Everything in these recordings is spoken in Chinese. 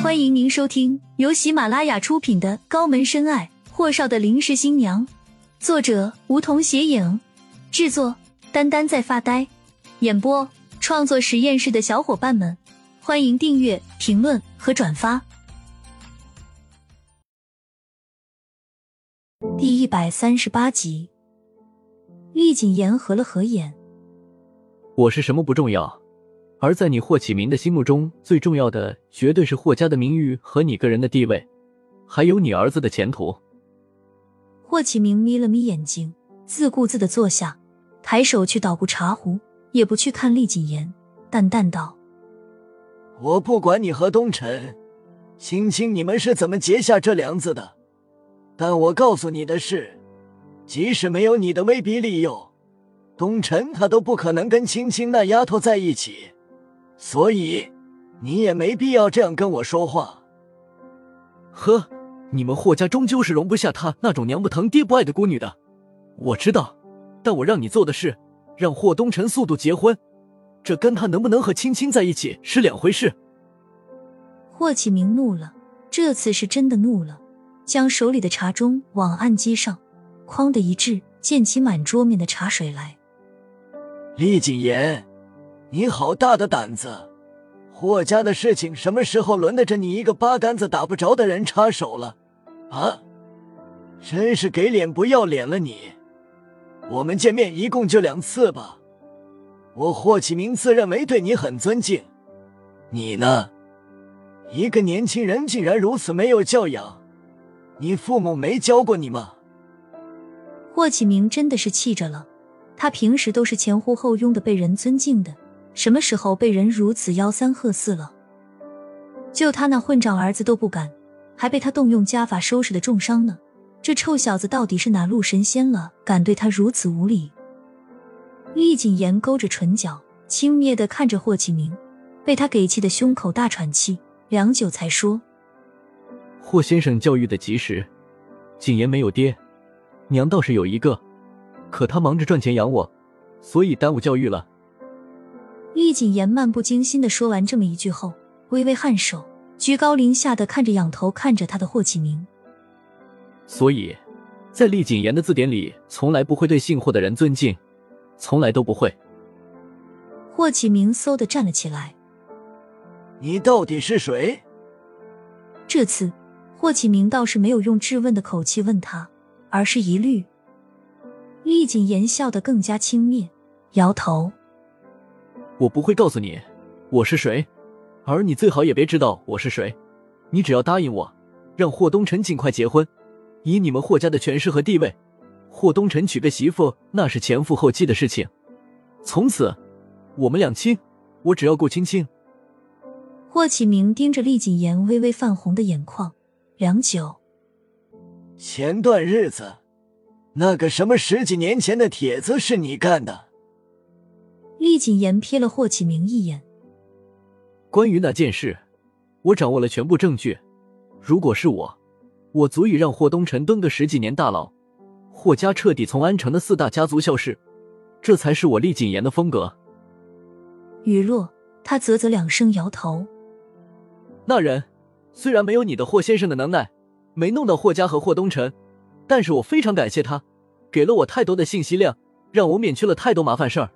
欢迎您收听由喜马拉雅出品的《高门深爱：霍少的临时新娘》，作者梧桐斜影，制作丹丹在发呆，演播创作实验室的小伙伴们，欢迎订阅、评论和转发。第一百三十八集，厉谨言合了合眼，我是什么不重要。而在你霍启明的心目中，最重要的绝对是霍家的名誉和你个人的地位，还有你儿子的前途。霍启明眯了眯眼睛，自顾自的坐下，抬手去捣鼓茶壶，也不去看厉谨言，淡淡道：“我不管你和东辰、青青你们是怎么结下这梁子的，但我告诉你的是，即使没有你的威逼利诱，东辰他都不可能跟青青那丫头在一起。”所以，你也没必要这样跟我说话。呵，你们霍家终究是容不下她那种娘不疼爹不爱的孤女的，我知道。但我让你做的事，让霍东辰速度结婚，这跟他能不能和青青在一起是两回事。霍启明怒了，这次是真的怒了，将手里的茶盅往案几上哐的一掷，溅起满桌面的茶水来。厉谨言。你好大的胆子！霍家的事情什么时候轮得着你一个八竿子打不着的人插手了？啊！真是给脸不要脸了你！我们见面一共就两次吧，我霍启明自认为对你很尊敬，你呢？一个年轻人竟然如此没有教养，你父母没教过你吗？霍启明真的是气着了，他平时都是前呼后拥的被人尊敬的。什么时候被人如此吆三喝四了？就他那混账儿子都不敢，还被他动用家法收拾的重伤呢。这臭小子到底是哪路神仙了，敢对他如此无礼？厉谨言勾着唇角，轻蔑的看着霍启明，被他给气的胸口大喘气，良久才说：“霍先生教育的及时，谨言没有爹，娘倒是有一个，可他忙着赚钱养我，所以耽误教育了。”厉谨言漫不经心的说完这么一句后，微微颔首，居高临下的看着仰头看着他的霍启明。所以，在厉谨言的字典里，从来不会对姓霍的人尊敬，从来都不会。霍启明嗖的站了起来。你到底是谁？这次，霍启明倒是没有用质问的口气问他，而是疑虑。厉谨言笑得更加轻蔑，摇头。我不会告诉你我是谁，而你最好也别知道我是谁。你只要答应我，让霍东辰尽快结婚。以你们霍家的权势和地位，霍东辰娶个媳妇那是前赴后继的事情。从此，我们两清，我只要顾青青。霍启明盯着厉谨言微微泛红的眼眶，良久。前段日子，那个什么十几年前的帖子是你干的？厉谨言瞥了霍启明一眼。关于那件事，我掌握了全部证据。如果是我，我足以让霍东辰蹲个十几年大牢，霍家彻底从安城的四大家族消失。这才是我厉谨言的风格。雨落，他啧啧两声，摇头。那人虽然没有你的霍先生的能耐，没弄到霍家和霍东辰，但是我非常感谢他，给了我太多的信息量，让我免去了太多麻烦事儿。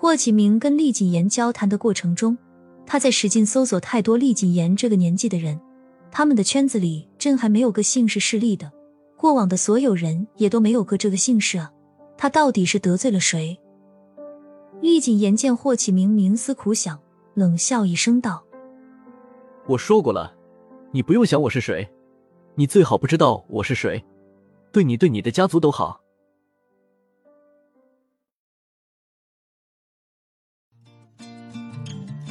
霍启明跟厉谨言交谈的过程中，他在使劲搜索太多厉谨言这个年纪的人，他们的圈子里真还没有个姓氏势力的，过往的所有人也都没有个这个姓氏啊！他到底是得罪了谁？厉谨言见霍启明冥思苦想，冷笑一声道：“我说过了，你不用想我是谁，你最好不知道我是谁，对你对你的家族都好。”